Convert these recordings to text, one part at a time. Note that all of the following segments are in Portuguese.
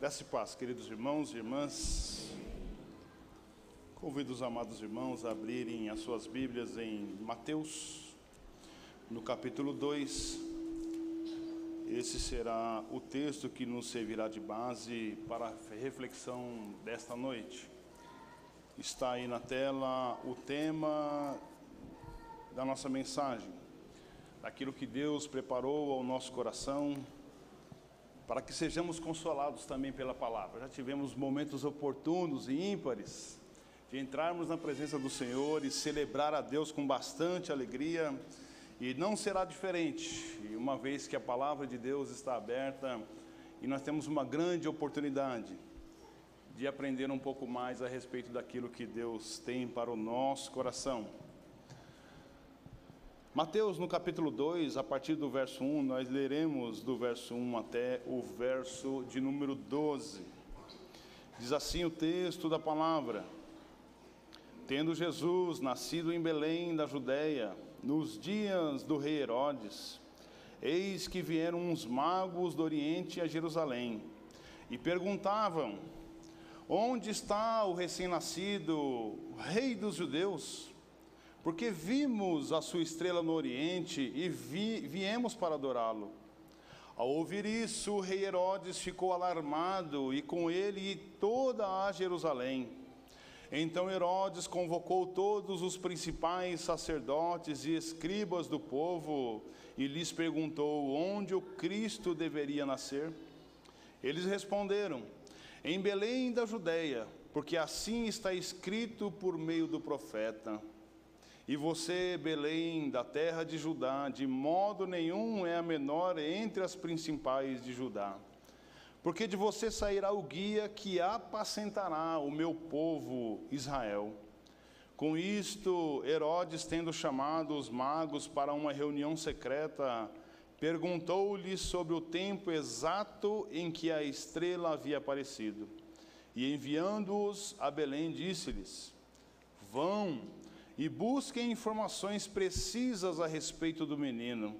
Graça e paz, queridos irmãos e irmãs. Convido os amados irmãos a abrirem as suas Bíblias em Mateus, no capítulo 2. Esse será o texto que nos servirá de base para a reflexão desta noite. Está aí na tela o tema da nossa mensagem, daquilo que Deus preparou ao nosso coração para que sejamos consolados também pela palavra. Já tivemos momentos oportunos e ímpares de entrarmos na presença do Senhor e celebrar a Deus com bastante alegria, e não será diferente, uma vez que a palavra de Deus está aberta e nós temos uma grande oportunidade de aprender um pouco mais a respeito daquilo que Deus tem para o nosso coração. Mateus, no capítulo 2, a partir do verso 1, nós leremos do verso 1 até o verso de número 12. Diz assim o texto da palavra: Tendo Jesus nascido em Belém da Judéia, nos dias do rei Herodes, eis que vieram uns magos do Oriente a Jerusalém e perguntavam: Onde está o recém-nascido, rei dos judeus? Porque vimos a sua estrela no Oriente e vi, viemos para adorá-lo. Ao ouvir isso, o rei Herodes ficou alarmado e com ele toda a Jerusalém. Então Herodes convocou todos os principais sacerdotes e escribas do povo e lhes perguntou onde o Cristo deveria nascer. Eles responderam: Em Belém da Judéia, porque assim está escrito por meio do profeta. E você, Belém, da terra de Judá, de modo nenhum é a menor entre as principais de Judá. Porque de você sairá o guia que apacentará o meu povo Israel. Com isto, Herodes, tendo chamado os magos para uma reunião secreta, perguntou-lhes sobre o tempo exato em que a estrela havia aparecido. E enviando-os a Belém, disse-lhes: Vão e busquem informações precisas a respeito do menino.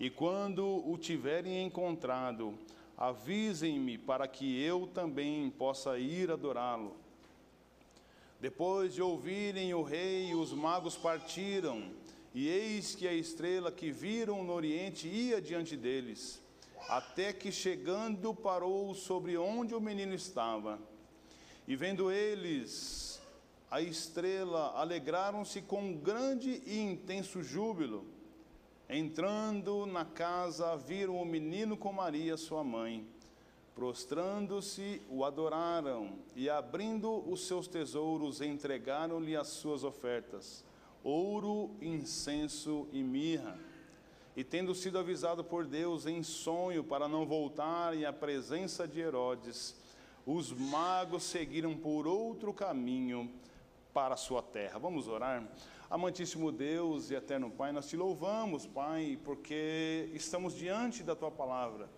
E quando o tiverem encontrado, avisem-me para que eu também possa ir adorá-lo. Depois de ouvirem o rei, os magos partiram, e eis que a estrela que viram no oriente ia diante deles, até que chegando parou sobre onde o menino estava. E vendo eles a estrela, alegraram-se com grande e intenso júbilo. Entrando na casa, viram o menino com Maria, sua mãe. Prostrando-se, o adoraram e, abrindo os seus tesouros, entregaram-lhe as suas ofertas: ouro, incenso e mirra. E tendo sido avisado por Deus em sonho para não voltarem à presença de Herodes, os magos seguiram por outro caminho para a sua terra. Vamos orar. Amantíssimo Deus e eterno Pai, nós te louvamos, Pai, porque estamos diante da tua palavra.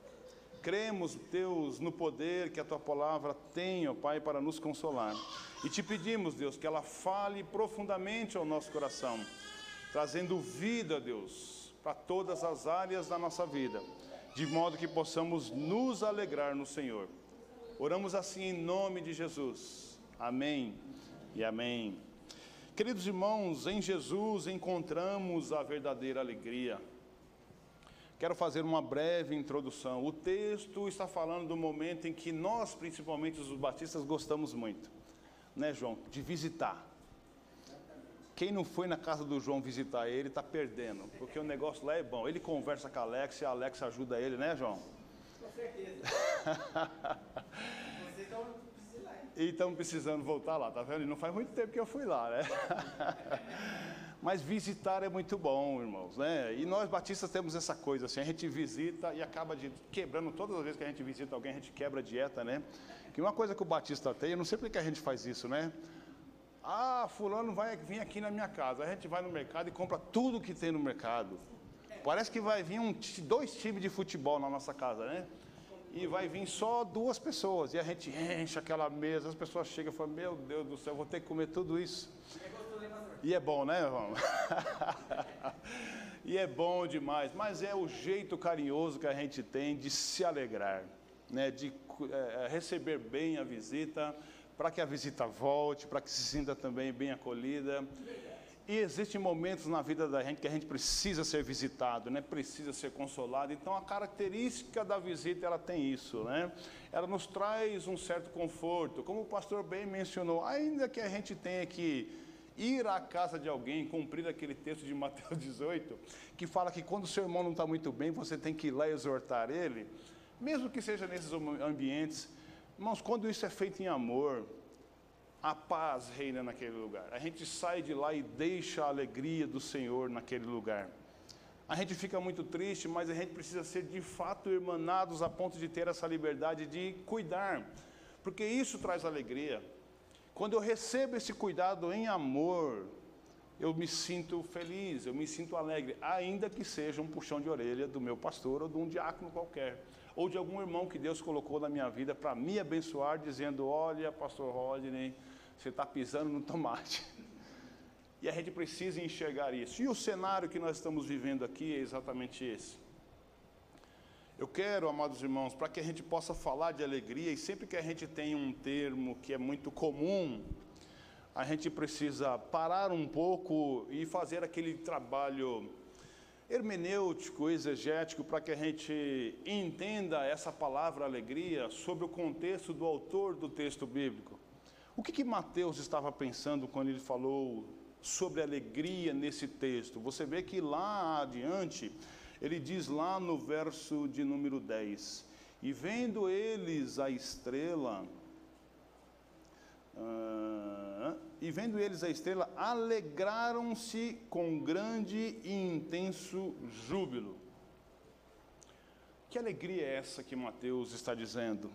Cremos, Deus, no poder que a tua palavra tem, ó Pai, para nos consolar. E te pedimos, Deus, que ela fale profundamente ao nosso coração, trazendo vida, Deus, para todas as áreas da nossa vida, de modo que possamos nos alegrar no Senhor. Oramos assim em nome de Jesus. Amém e amém. Queridos irmãos, em Jesus encontramos a verdadeira alegria. Quero fazer uma breve introdução. O texto está falando do momento em que nós, principalmente os batistas, gostamos muito, né, João? De visitar. Quem não foi na casa do João visitar ele está perdendo, porque o negócio lá é bom. Ele conversa com a Alex e a Alex ajuda ele, né, João? Com certeza. E estamos precisando voltar lá, tá vendo? E não faz muito tempo que eu fui lá, né? Mas visitar é muito bom, irmãos, né? E nós batistas temos essa coisa assim, a gente visita e acaba de, quebrando todas as vezes que a gente visita alguém, a gente quebra a dieta, né? Que uma coisa que o batista tem, eu não sei porque a gente faz isso, né? Ah, fulano vai vir aqui na minha casa. A gente vai no mercado e compra tudo que tem no mercado. Parece que vai vir um, dois times de futebol na nossa casa, né? E vai vir só duas pessoas. E a gente enche aquela mesa, as pessoas chegam e falam, meu Deus do céu, vou ter que comer tudo isso. E é bom, né, irmão? e é bom demais, mas é o jeito carinhoso que a gente tem de se alegrar. né, de é, receber bem a visita, para que a visita volte, para que se sinta também bem acolhida. E existem momentos na vida da gente que a gente precisa ser visitado, né? precisa ser consolado. Então, a característica da visita, ela tem isso, né? Ela nos traz um certo conforto. Como o pastor bem mencionou, ainda que a gente tenha que ir à casa de alguém, cumprir aquele texto de Mateus 18, que fala que quando o seu irmão não está muito bem, você tem que ir lá exortar ele, mesmo que seja nesses ambientes. Irmãos, quando isso é feito em amor, a paz reina naquele lugar. A gente sai de lá e deixa a alegria do Senhor naquele lugar. A gente fica muito triste, mas a gente precisa ser de fato irmanados a ponto de ter essa liberdade de cuidar, porque isso traz alegria. Quando eu recebo esse cuidado em amor, eu me sinto feliz, eu me sinto alegre, ainda que seja um puxão de orelha do meu pastor ou de um diácono qualquer, ou de algum irmão que Deus colocou na minha vida para me abençoar, dizendo: Olha, pastor Rodney, você está pisando no tomate. E a gente precisa enxergar isso. E o cenário que nós estamos vivendo aqui é exatamente esse. Eu quero, amados irmãos, para que a gente possa falar de alegria, e sempre que a gente tem um termo que é muito comum, a gente precisa parar um pouco e fazer aquele trabalho hermenêutico, exegético, para que a gente entenda essa palavra alegria sob o contexto do autor do texto bíblico. O que, que Mateus estava pensando quando ele falou sobre alegria nesse texto? Você vê que lá adiante, ele diz lá no verso de número 10: E vendo eles a estrela, uh, e vendo eles a estrela, alegraram-se com grande e intenso júbilo. Que alegria é essa que Mateus está dizendo?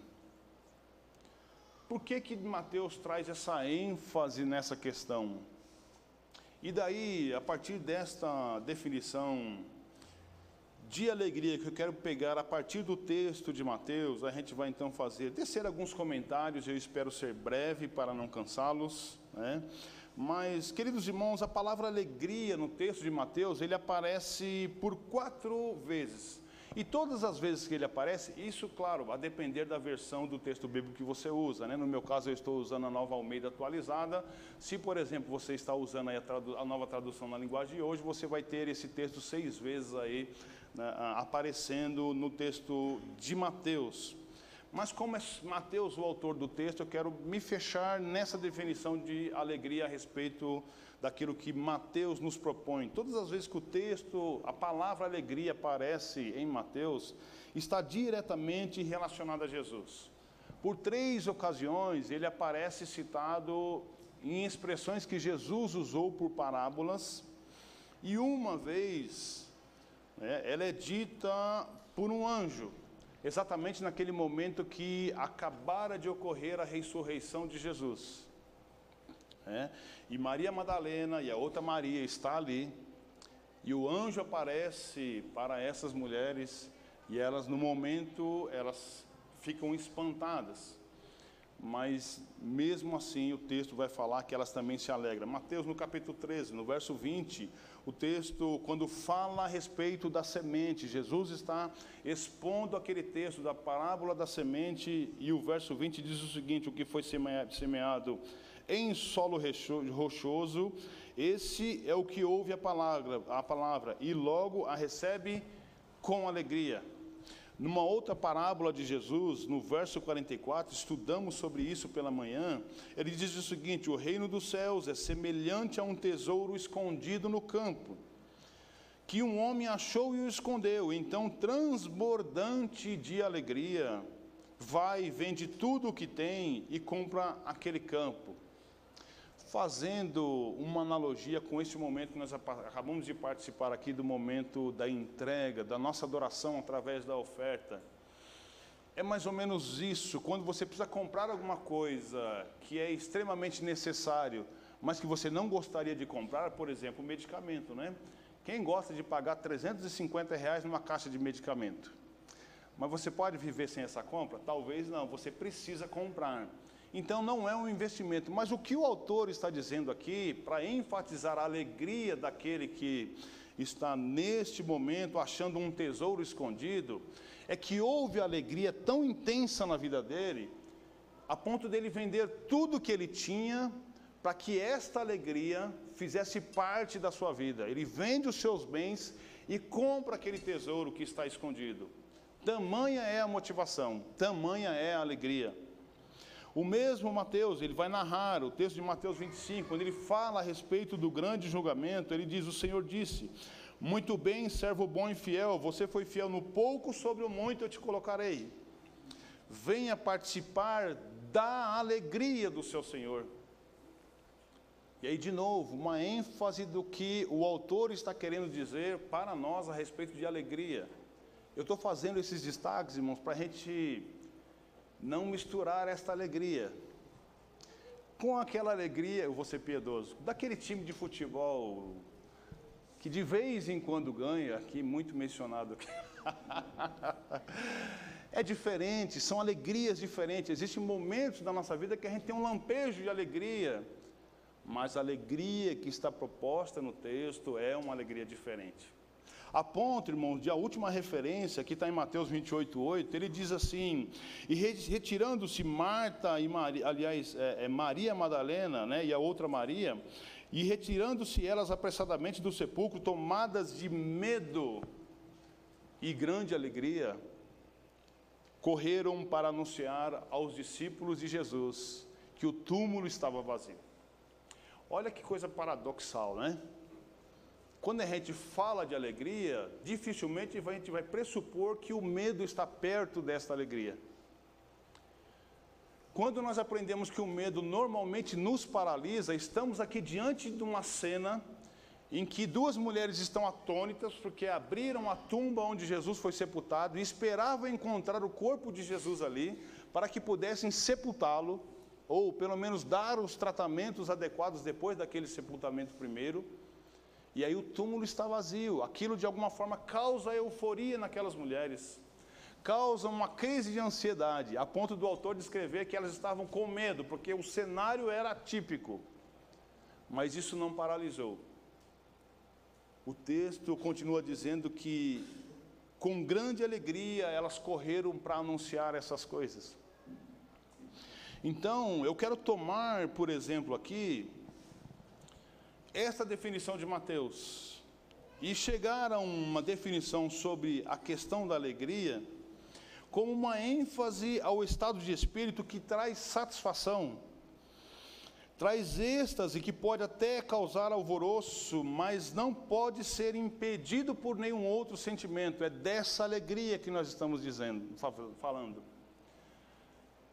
Por que que Mateus traz essa ênfase nessa questão? E daí, a partir desta definição de alegria que eu quero pegar a partir do texto de Mateus, a gente vai então fazer, descer alguns comentários, eu espero ser breve para não cansá-los, né? Mas, queridos irmãos, a palavra alegria no texto de Mateus, ele aparece por quatro vezes. E todas as vezes que ele aparece, isso, claro, a depender da versão do texto bíblico que você usa. Né? No meu caso, eu estou usando a nova Almeida atualizada. Se, por exemplo, você está usando a, a, nova tradução na linguagem de hoje, você vai ter esse texto seis vezes aí né, aparecendo no texto de Mateus. Mas como é Mateus o autor do texto, eu quero me fechar nessa definição de alegria a respeito daquilo que Mateus nos propõe. Todas as vezes que o texto, a palavra alegria aparece em Mateus, está diretamente relacionada a Jesus. Por três ocasiões ele aparece citado em expressões que Jesus usou por parábolas, e uma vez né, ela é dita por um anjo, exatamente naquele momento que acabara de ocorrer a ressurreição de Jesus. É, e Maria Madalena e a outra Maria está ali, e o anjo aparece para essas mulheres, e elas, no momento, elas ficam espantadas. Mas, mesmo assim, o texto vai falar que elas também se alegram. Mateus, no capítulo 13, no verso 20, o texto, quando fala a respeito da semente, Jesus está expondo aquele texto da parábola da semente, e o verso 20 diz o seguinte: o que foi semeado em solo rochoso, esse é o que ouve a palavra, a palavra e logo a recebe com alegria. Numa outra parábola de Jesus, no verso 44, estudamos sobre isso pela manhã. Ele diz o seguinte: O reino dos céus é semelhante a um tesouro escondido no campo, que um homem achou e o escondeu. Então, transbordante de alegria, vai, vende tudo o que tem e compra aquele campo fazendo uma analogia com esse momento que nós acabamos de participar aqui do momento da entrega, da nossa adoração através da oferta. É mais ou menos isso, quando você precisa comprar alguma coisa que é extremamente necessário, mas que você não gostaria de comprar, por exemplo, medicamento, né? Quem gosta de pagar 350 reais numa caixa de medicamento? Mas você pode viver sem essa compra? Talvez não, você precisa comprar. Então não é um investimento. Mas o que o autor está dizendo aqui, para enfatizar a alegria daquele que está neste momento achando um tesouro escondido, é que houve alegria tão intensa na vida dele, a ponto dele vender tudo que ele tinha para que esta alegria fizesse parte da sua vida. Ele vende os seus bens e compra aquele tesouro que está escondido. Tamanha é a motivação, tamanha é a alegria. O mesmo Mateus, ele vai narrar o texto de Mateus 25, quando ele fala a respeito do grande julgamento, ele diz: O Senhor disse: Muito bem, servo bom e fiel, você foi fiel no pouco, sobre o muito eu te colocarei. Venha participar da alegria do seu Senhor. E aí, de novo, uma ênfase do que o autor está querendo dizer para nós a respeito de alegria. Eu estou fazendo esses destaques, irmãos, para a gente não misturar esta alegria com aquela alegria, eu vou ser piedoso, daquele time de futebol que de vez em quando ganha, aqui muito mencionado aqui. é diferente, são alegrias diferentes. Existem momentos da nossa vida que a gente tem um lampejo de alegria, mas a alegria que está proposta no texto é uma alegria diferente. A ponto, irmãos, de a última referência, que está em Mateus 28, 8, ele diz assim: E retirando-se Marta e Maria, aliás, é, é Maria Madalena, né, e a outra Maria, e retirando-se elas apressadamente do sepulcro, tomadas de medo e grande alegria, correram para anunciar aos discípulos de Jesus que o túmulo estava vazio. Olha que coisa paradoxal, né? Quando a gente fala de alegria, dificilmente a gente vai pressupor que o medo está perto desta alegria. Quando nós aprendemos que o medo normalmente nos paralisa, estamos aqui diante de uma cena em que duas mulheres estão atônitas porque abriram a tumba onde Jesus foi sepultado e esperavam encontrar o corpo de Jesus ali para que pudessem sepultá-lo ou pelo menos dar os tratamentos adequados depois daquele sepultamento primeiro. E aí o túmulo está vazio. Aquilo de alguma forma causa euforia naquelas mulheres. Causa uma crise de ansiedade, a ponto do autor descrever que elas estavam com medo, porque o cenário era típico. Mas isso não paralisou. O texto continua dizendo que com grande alegria elas correram para anunciar essas coisas. Então, eu quero tomar, por exemplo, aqui esta definição de Mateus e chegar a uma definição sobre a questão da alegria como uma ênfase ao estado de espírito que traz satisfação, traz êxtase que pode até causar alvoroço, mas não pode ser impedido por nenhum outro sentimento. É dessa alegria que nós estamos dizendo, falando.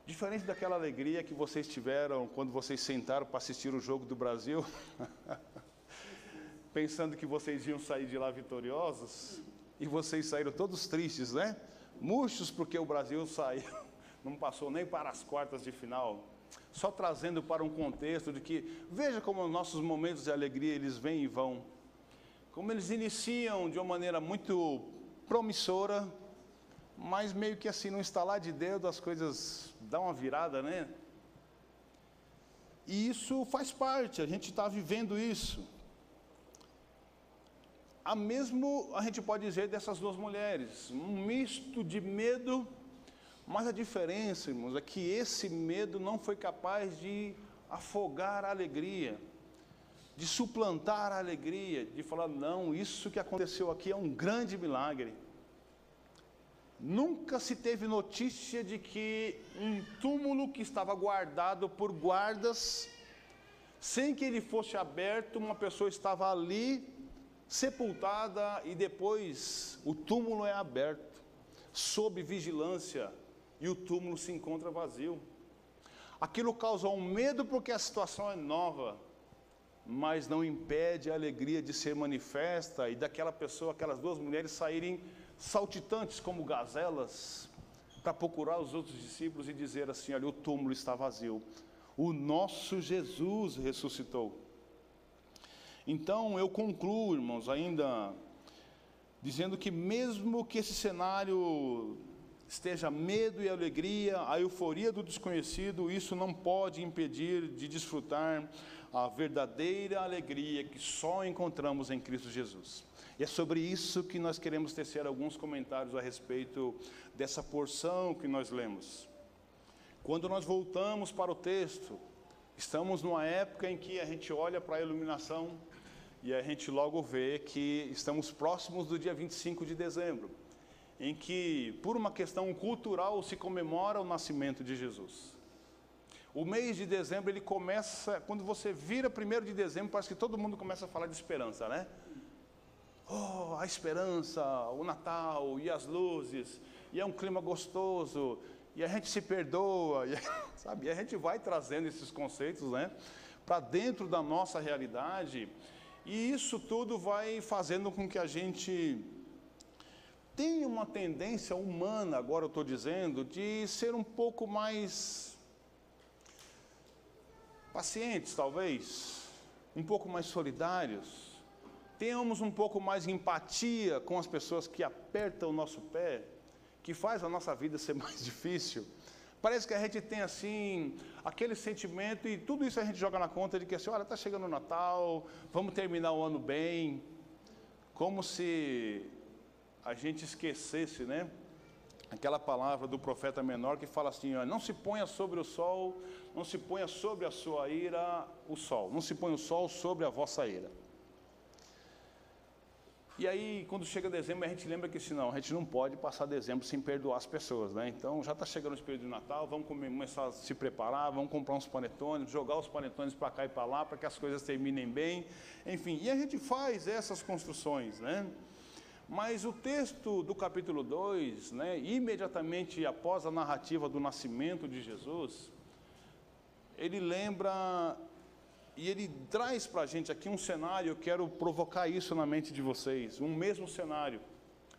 Diferente daquela alegria que vocês tiveram quando vocês sentaram para assistir o jogo do Brasil, pensando que vocês iam sair de lá vitoriosos, e vocês saíram todos tristes, né? Murchos porque o Brasil saiu, não passou nem para as quartas de final. Só trazendo para um contexto de que, veja como os nossos momentos de alegria eles vêm e vão. Como eles iniciam de uma maneira muito promissora, mas meio que assim, no instalar de dedo, as coisas dão uma virada, né? E isso faz parte, a gente está vivendo isso. A mesmo a gente pode dizer dessas duas mulheres, um misto de medo, mas a diferença, irmãos, é que esse medo não foi capaz de afogar a alegria, de suplantar a alegria, de falar, não, isso que aconteceu aqui é um grande milagre. Nunca se teve notícia de que um túmulo que estava guardado por guardas, sem que ele fosse aberto, uma pessoa estava ali sepultada e depois o túmulo é aberto, sob vigilância, e o túmulo se encontra vazio. Aquilo causa um medo porque a situação é nova, mas não impede a alegria de ser manifesta e daquela pessoa, aquelas duas mulheres saírem saltitantes como gazelas, para procurar os outros discípulos e dizer assim: olha, o túmulo está vazio, o nosso Jesus ressuscitou. Então eu concluo, irmãos, ainda dizendo que mesmo que esse cenário esteja medo e alegria, a euforia do desconhecido, isso não pode impedir de desfrutar a verdadeira alegria que só encontramos em Cristo Jesus. E é sobre isso que nós queremos tecer alguns comentários a respeito dessa porção que nós lemos. Quando nós voltamos para o texto, estamos numa época em que a gente olha para a iluminação e a gente logo vê que estamos próximos do dia 25 de dezembro, em que, por uma questão cultural, se comemora o nascimento de Jesus. O mês de dezembro ele começa, quando você vira primeiro de dezembro, parece que todo mundo começa a falar de esperança, né? Oh, a esperança, o Natal e as luzes, e é um clima gostoso, e a gente se perdoa, e, sabe? E a gente vai trazendo esses conceitos, né, para dentro da nossa realidade, e isso tudo vai fazendo com que a gente tenha uma tendência humana, agora eu estou dizendo, de ser um pouco mais pacientes, talvez, um pouco mais solidários tenhamos um pouco mais de empatia com as pessoas que apertam o nosso pé, que faz a nossa vida ser mais difícil. Parece que a gente tem assim aquele sentimento e tudo isso a gente joga na conta de que assim, olha, está chegando o Natal, vamos terminar o ano bem, como se a gente esquecesse, né? Aquela palavra do profeta menor que fala assim: ó, não se ponha sobre o sol, não se ponha sobre a sua ira o sol, não se ponha o sol sobre a vossa ira. E aí, quando chega dezembro, a gente lembra que se não, a gente não pode passar dezembro sem perdoar as pessoas, né? Então, já está chegando o período de Natal, vamos começar a se preparar, vamos comprar uns panetones, jogar os panetones para cá e para lá, para que as coisas terminem bem, enfim. E a gente faz essas construções, né? Mas o texto do capítulo 2, né, imediatamente após a narrativa do nascimento de Jesus, ele lembra e ele traz para a gente aqui um cenário, eu quero provocar isso na mente de vocês, um mesmo cenário,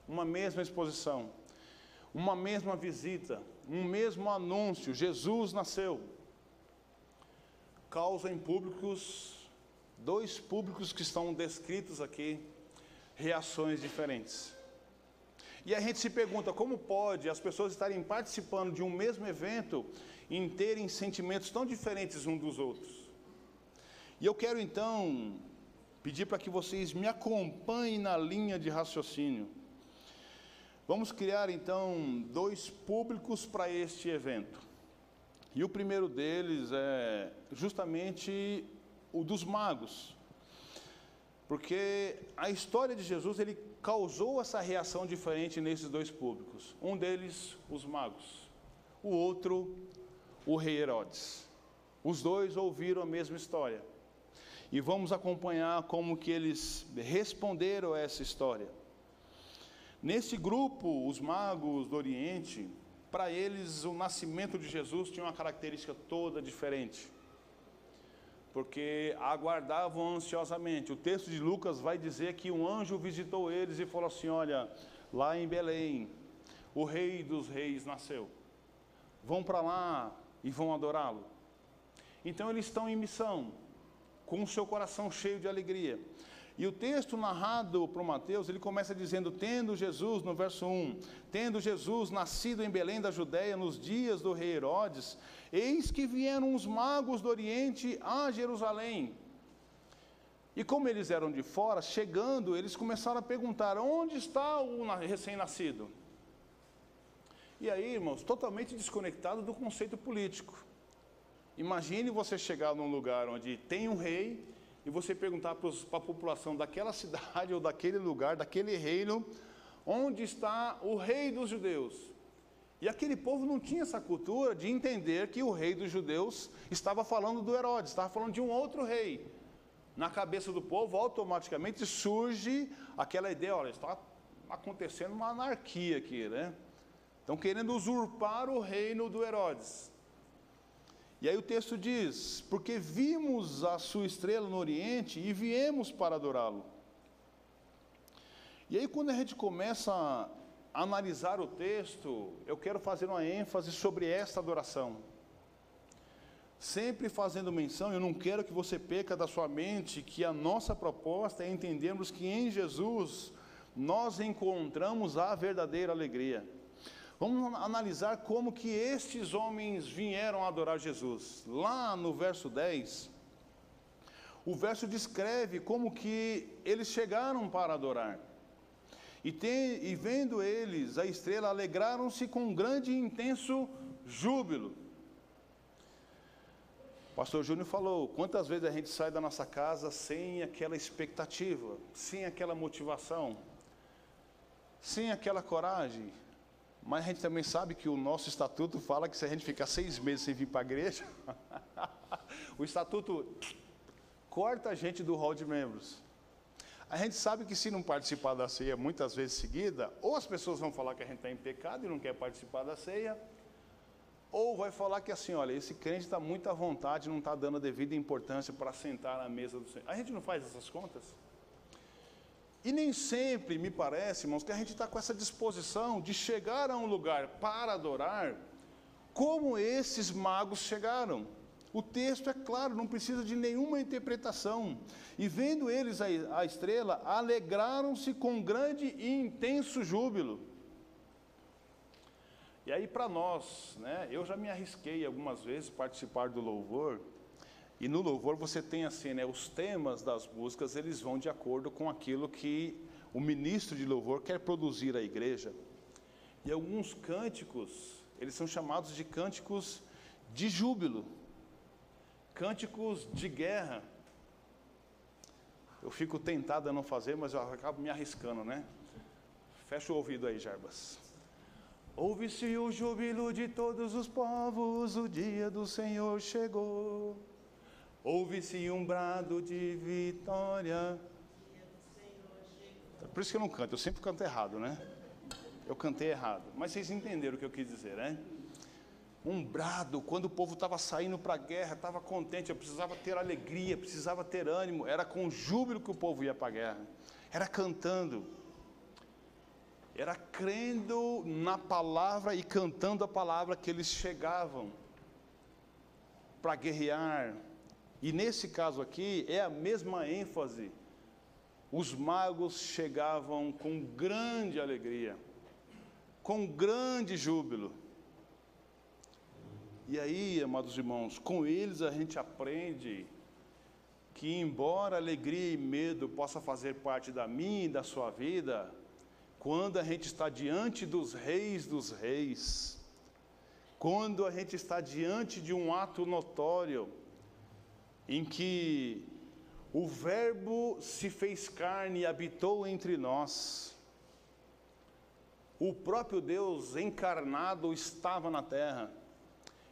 uma mesma exposição, uma mesma visita, um mesmo anúncio, Jesus nasceu. Causa em públicos, dois públicos que estão descritos aqui, reações diferentes. E a gente se pergunta como pode as pessoas estarem participando de um mesmo evento e terem sentimentos tão diferentes uns dos outros. E eu quero então pedir para que vocês me acompanhem na linha de raciocínio. Vamos criar então dois públicos para este evento. E o primeiro deles é justamente o dos magos. Porque a história de Jesus, ele causou essa reação diferente nesses dois públicos. Um deles, os magos. O outro, o rei Herodes. Os dois ouviram a mesma história e vamos acompanhar como que eles responderam a essa história. Nesse grupo, os magos do Oriente, para eles o nascimento de Jesus tinha uma característica toda diferente. Porque aguardavam ansiosamente. O texto de Lucas vai dizer que um anjo visitou eles e falou assim: Olha, lá em Belém, o rei dos reis nasceu. Vão para lá e vão adorá-lo. Então eles estão em missão com o seu coração cheio de alegria. E o texto narrado para Mateus, ele começa dizendo: Tendo Jesus, no verso 1, tendo Jesus nascido em Belém da Judéia nos dias do rei Herodes, eis que vieram os magos do Oriente a Jerusalém. E como eles eram de fora, chegando, eles começaram a perguntar: onde está o recém-nascido? E aí, irmãos, totalmente desconectado do conceito político. Imagine você chegar num lugar onde tem um rei e você perguntar para a população daquela cidade ou daquele lugar, daquele reino, onde está o rei dos judeus. E aquele povo não tinha essa cultura de entender que o rei dos judeus estava falando do Herodes, estava falando de um outro rei. Na cabeça do povo, automaticamente surge aquela ideia: olha, está acontecendo uma anarquia aqui, né? Estão querendo usurpar o reino do Herodes. E aí o texto diz: Porque vimos a sua estrela no Oriente e viemos para adorá-lo. E aí, quando a gente começa a analisar o texto, eu quero fazer uma ênfase sobre esta adoração. Sempre fazendo menção, eu não quero que você peca da sua mente que a nossa proposta é entendermos que em Jesus nós encontramos a verdadeira alegria. Vamos analisar como que estes homens vieram adorar Jesus. Lá no verso 10, o verso descreve como que eles chegaram para adorar. E, tem, e vendo eles a estrela, alegraram-se com um grande e intenso júbilo. Pastor Júnior falou: quantas vezes a gente sai da nossa casa sem aquela expectativa, sem aquela motivação, sem aquela coragem. Mas a gente também sabe que o nosso estatuto fala que se a gente ficar seis meses sem vir para a igreja, o estatuto corta a gente do hall de membros. A gente sabe que se não participar da ceia muitas vezes seguida, ou as pessoas vão falar que a gente está em pecado e não quer participar da ceia, ou vai falar que assim, olha, esse crente está muito à vontade, não está dando a devida importância para sentar na mesa do Senhor. A gente não faz essas contas? E nem sempre, me parece, irmãos, que a gente está com essa disposição de chegar a um lugar para adorar, como esses magos chegaram. O texto é claro, não precisa de nenhuma interpretação. E vendo eles a, estrela, alegraram-se com grande e intenso júbilo. E aí, para nós, né, eu já me arrisquei algumas vezes participar do louvor. E no louvor você tem assim, né, os temas das músicas, eles vão de acordo com aquilo que o ministro de louvor quer produzir à igreja. E alguns cânticos, eles são chamados de cânticos de júbilo, cânticos de guerra. Eu fico tentado a não fazer, mas eu acabo me arriscando, né? Fecha o ouvido aí, Jarbas. Ouve-se o júbilo de todos os povos, o dia do Senhor chegou. Ouve-se um brado de vitória. Por isso que eu não canto, eu sempre canto errado, né? Eu cantei errado, mas vocês entenderam o que eu quis dizer, né? um brado, quando o povo estava saindo para a guerra, estava contente, eu precisava ter alegria, precisava ter ânimo, era com júbilo que o povo ia para a guerra, era cantando, era crendo na palavra e cantando a palavra que eles chegavam para guerrear, e nesse caso aqui é a mesma ênfase, os magos chegavam com grande alegria, com grande júbilo, e aí, amados irmãos, com eles a gente aprende que, embora alegria e medo possa fazer parte da minha e da sua vida, quando a gente está diante dos reis dos reis, quando a gente está diante de um ato notório, em que o Verbo se fez carne e habitou entre nós, o próprio Deus encarnado estava na terra,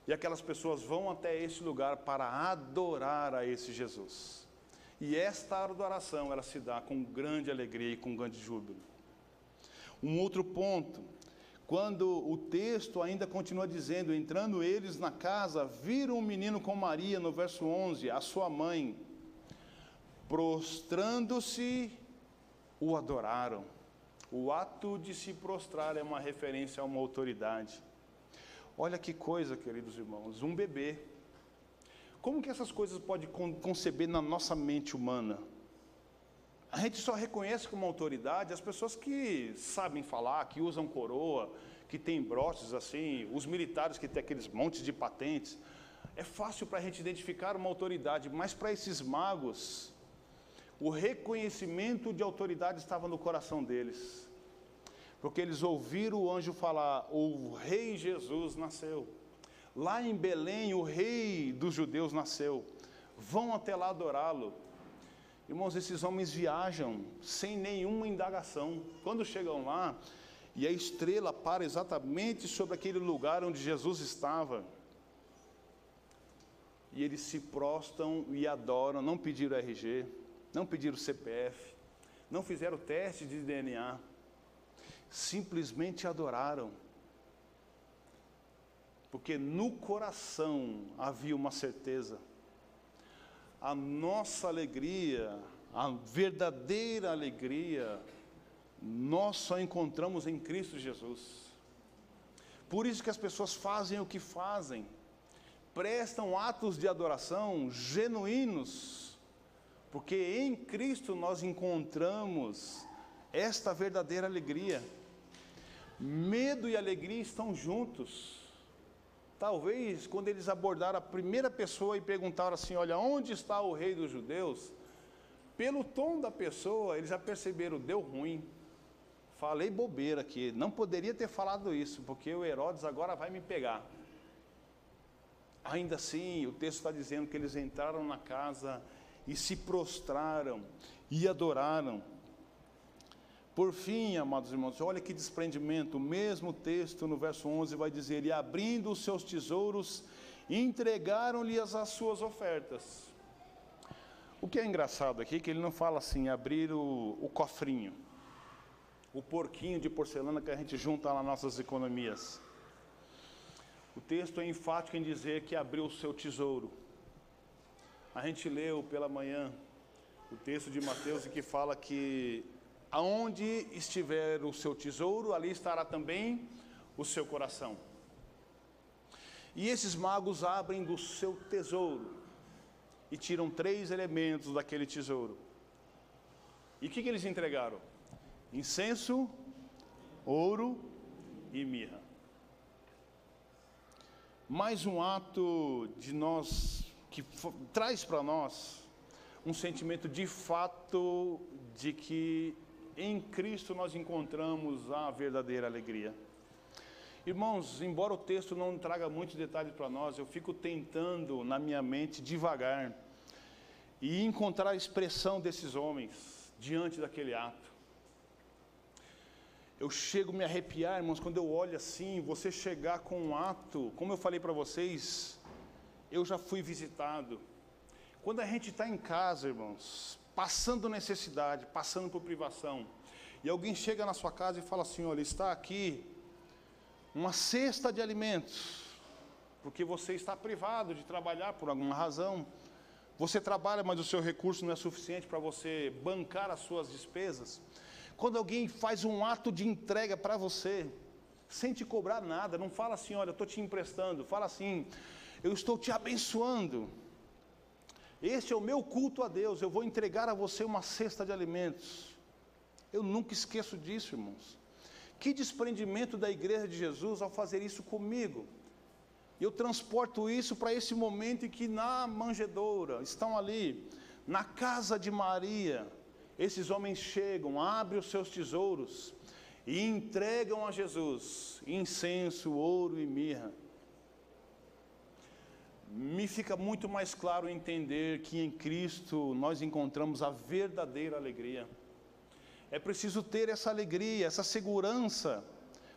e aquelas pessoas vão até esse lugar para adorar a esse Jesus. E esta adoração, ela se dá com grande alegria e com grande júbilo. Um outro ponto, quando o texto ainda continua dizendo, entrando eles na casa, viram um menino com Maria, no verso 11, a sua mãe, prostrando-se, o adoraram. O ato de se prostrar é uma referência a uma autoridade. Olha que coisa, queridos irmãos, um bebê. Como que essas coisas podem conceber na nossa mente humana? A gente só reconhece como autoridade as pessoas que sabem falar, que usam coroa, que têm broches assim, os militares que têm aqueles montes de patentes. É fácil para a gente identificar uma autoridade, mas para esses magos, o reconhecimento de autoridade estava no coração deles porque eles ouviram o anjo falar: o rei Jesus nasceu. Lá em Belém, o rei dos judeus nasceu. Vão até lá adorá-lo. Irmãos, esses homens viajam sem nenhuma indagação. Quando chegam lá, e a estrela para exatamente sobre aquele lugar onde Jesus estava. E eles se prostam e adoram, não pediram RG, não pediram CPF, não fizeram teste de DNA simplesmente adoraram. Porque no coração havia uma certeza. A nossa alegria, a verdadeira alegria, nós só encontramos em Cristo Jesus. Por isso que as pessoas fazem o que fazem, prestam atos de adoração genuínos, porque em Cristo nós encontramos esta verdadeira alegria. Medo e alegria estão juntos. Talvez quando eles abordaram a primeira pessoa e perguntaram assim: Olha, onde está o rei dos judeus? Pelo tom da pessoa, eles já perceberam: deu ruim, falei bobeira aqui, não poderia ter falado isso, porque o Herodes agora vai me pegar. Ainda assim, o texto está dizendo que eles entraram na casa e se prostraram e adoraram. Por fim, amados irmãos, olha que desprendimento, o mesmo texto no verso 11 vai dizer: E abrindo os seus tesouros, entregaram-lhe as, as suas ofertas. O que é engraçado aqui é que ele não fala assim, abrir o, o cofrinho, o porquinho de porcelana que a gente junta nas nossas economias. O texto é enfático em dizer que abriu o seu tesouro. A gente leu pela manhã o texto de Mateus que fala que aonde estiver o seu tesouro, ali estará também o seu coração. E esses magos abrem do seu tesouro e tiram três elementos daquele tesouro. E o que, que eles entregaram? Incenso, ouro e mirra. Mais um ato de nós, que traz para nós um sentimento de fato de que em Cristo nós encontramos a verdadeira alegria. Irmãos, embora o texto não traga muitos detalhes para nós, eu fico tentando na minha mente devagar e encontrar a expressão desses homens diante daquele ato. Eu chego a me arrepiar, irmãos, quando eu olho assim, você chegar com um ato, como eu falei para vocês, eu já fui visitado. Quando a gente está em casa, irmãos, passando necessidade, passando por privação, e alguém chega na sua casa e fala assim: olha, está aqui uma cesta de alimentos, porque você está privado de trabalhar por alguma razão. Você trabalha, mas o seu recurso não é suficiente para você bancar as suas despesas. Quando alguém faz um ato de entrega para você, sem te cobrar nada, não fala assim, olha, eu estou te emprestando, fala assim, eu estou te abençoando. Este é o meu culto a Deus, eu vou entregar a você uma cesta de alimentos. Eu nunca esqueço disso, irmãos. Que desprendimento da igreja de Jesus ao fazer isso comigo. Eu transporto isso para esse momento em que na manjedoura estão ali, na casa de Maria, esses homens chegam, abrem os seus tesouros e entregam a Jesus incenso, ouro e mirra. Me fica muito mais claro entender que em Cristo nós encontramos a verdadeira alegria. É preciso ter essa alegria, essa segurança,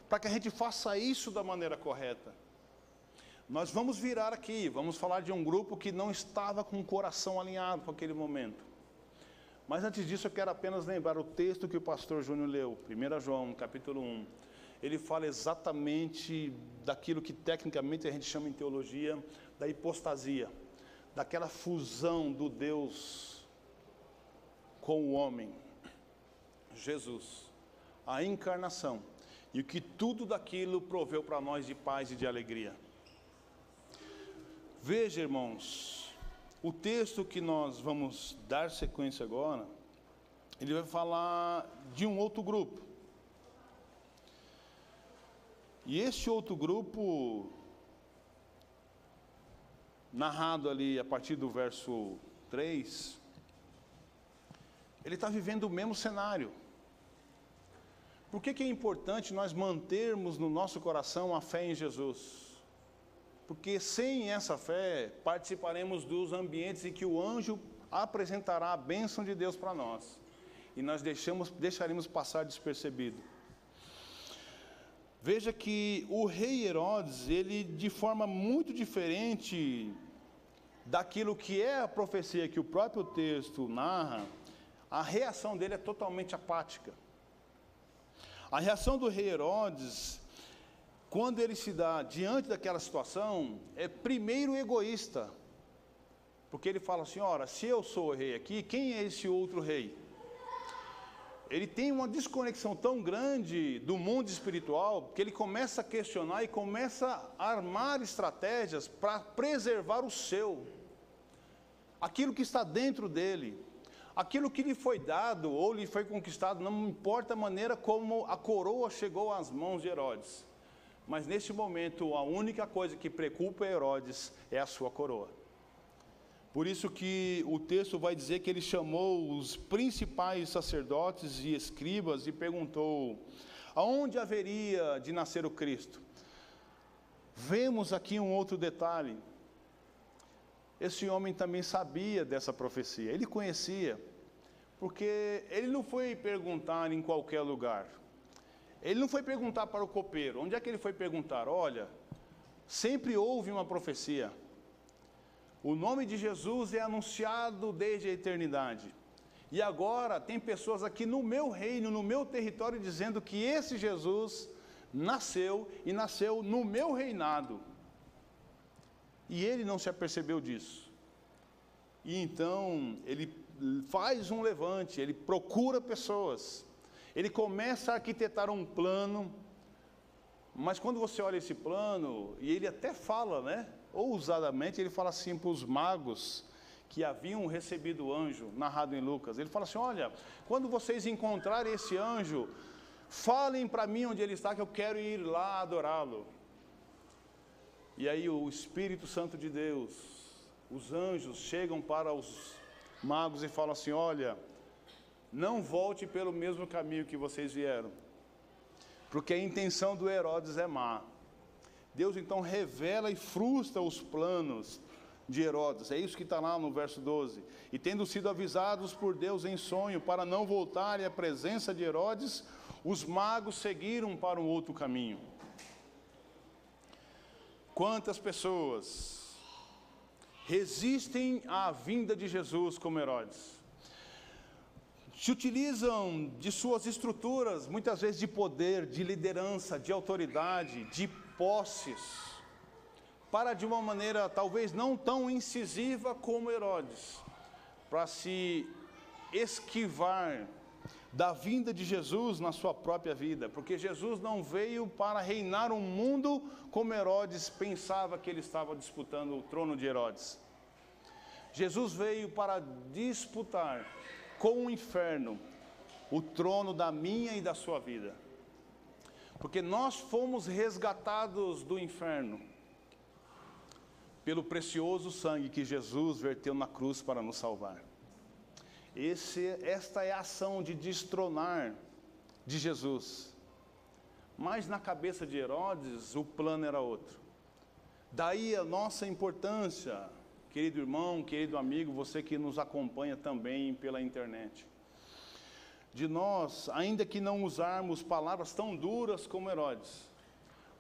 para que a gente faça isso da maneira correta. Nós vamos virar aqui, vamos falar de um grupo que não estava com o coração alinhado com aquele momento. Mas antes disso, eu quero apenas lembrar o texto que o pastor Júnior leu, 1 João, capítulo 1. Ele fala exatamente daquilo que tecnicamente a gente chama em teologia da hipostasia, daquela fusão do Deus com o homem. Jesus, a encarnação e o que tudo daquilo proveu para nós de paz e de alegria. Veja, irmãos, o texto que nós vamos dar sequência agora, ele vai falar de um outro grupo. E este outro grupo, narrado ali a partir do verso 3, ele está vivendo o mesmo cenário. Por que, que é importante nós mantermos no nosso coração a fé em Jesus? Porque sem essa fé, participaremos dos ambientes em que o anjo apresentará a bênção de Deus para nós. E nós deixamos, deixaremos passar despercebido. Veja que o rei Herodes, ele de forma muito diferente daquilo que é a profecia que o próprio texto narra, a reação dele é totalmente apática. A reação do rei Herodes, quando ele se dá diante daquela situação, é primeiro egoísta. Porque ele fala assim: ora, se eu sou o rei aqui, quem é esse outro rei? Ele tem uma desconexão tão grande do mundo espiritual que ele começa a questionar e começa a armar estratégias para preservar o seu, aquilo que está dentro dele. Aquilo que lhe foi dado ou lhe foi conquistado, não importa a maneira como a coroa chegou às mãos de Herodes. Mas neste momento, a única coisa que preocupa Herodes é a sua coroa. Por isso que o texto vai dizer que ele chamou os principais sacerdotes e escribas e perguntou: aonde haveria de nascer o Cristo? Vemos aqui um outro detalhe. Esse homem também sabia dessa profecia, ele conhecia, porque ele não foi perguntar em qualquer lugar. Ele não foi perguntar para o copeiro. Onde é que ele foi perguntar? Olha, sempre houve uma profecia. O nome de Jesus é anunciado desde a eternidade. E agora tem pessoas aqui no meu reino, no meu território, dizendo que esse Jesus nasceu e nasceu no meu reinado. E ele não se apercebeu disso. E então ele faz um levante, ele procura pessoas, ele começa a arquitetar um plano, mas quando você olha esse plano, e ele até fala, né? Ousadamente, ele fala assim para os magos que haviam recebido o anjo, narrado em Lucas. Ele fala assim: Olha, quando vocês encontrarem esse anjo, falem para mim onde ele está, que eu quero ir lá adorá-lo. E aí o Espírito Santo de Deus, os anjos chegam para os magos e falam assim: Olha, não volte pelo mesmo caminho que vocês vieram, porque a intenção do Herodes é má. Deus então revela e frustra os planos de Herodes, é isso que está lá no verso 12. E tendo sido avisados por Deus em sonho para não voltarem à presença de Herodes, os magos seguiram para um outro caminho. Quantas pessoas resistem à vinda de Jesus como Herodes? Se utilizam de suas estruturas, muitas vezes de poder, de liderança, de autoridade, de posses, para de uma maneira talvez não tão incisiva como Herodes, para se esquivar da vinda de Jesus na sua própria vida, porque Jesus não veio para reinar um mundo como Herodes pensava que ele estava disputando o trono de Herodes. Jesus veio para disputar com o inferno o trono da minha e da sua vida. Porque nós fomos resgatados do inferno pelo precioso sangue que Jesus verteu na cruz para nos salvar. Esse, esta é a ação de destronar de Jesus. Mas na cabeça de Herodes, o plano era outro. Daí a nossa importância, querido irmão, querido amigo, você que nos acompanha também pela internet. De nós, ainda que não usarmos palavras tão duras como Herodes,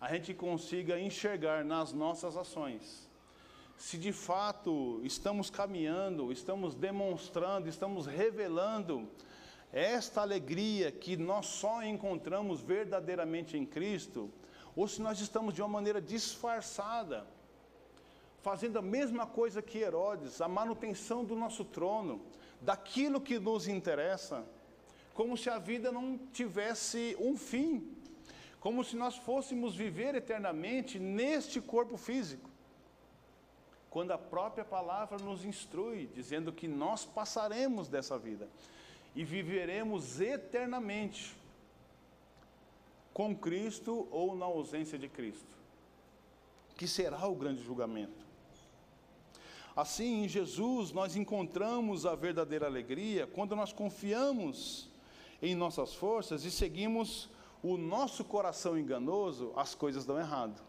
a gente consiga enxergar nas nossas ações. Se de fato estamos caminhando, estamos demonstrando, estamos revelando esta alegria que nós só encontramos verdadeiramente em Cristo, ou se nós estamos de uma maneira disfarçada, fazendo a mesma coisa que Herodes, a manutenção do nosso trono, daquilo que nos interessa, como se a vida não tivesse um fim, como se nós fôssemos viver eternamente neste corpo físico quando a própria palavra nos instrui, dizendo que nós passaremos dessa vida e viveremos eternamente com Cristo ou na ausência de Cristo, que será o grande julgamento. Assim, em Jesus, nós encontramos a verdadeira alegria quando nós confiamos em nossas forças e seguimos o nosso coração enganoso, as coisas dão errado.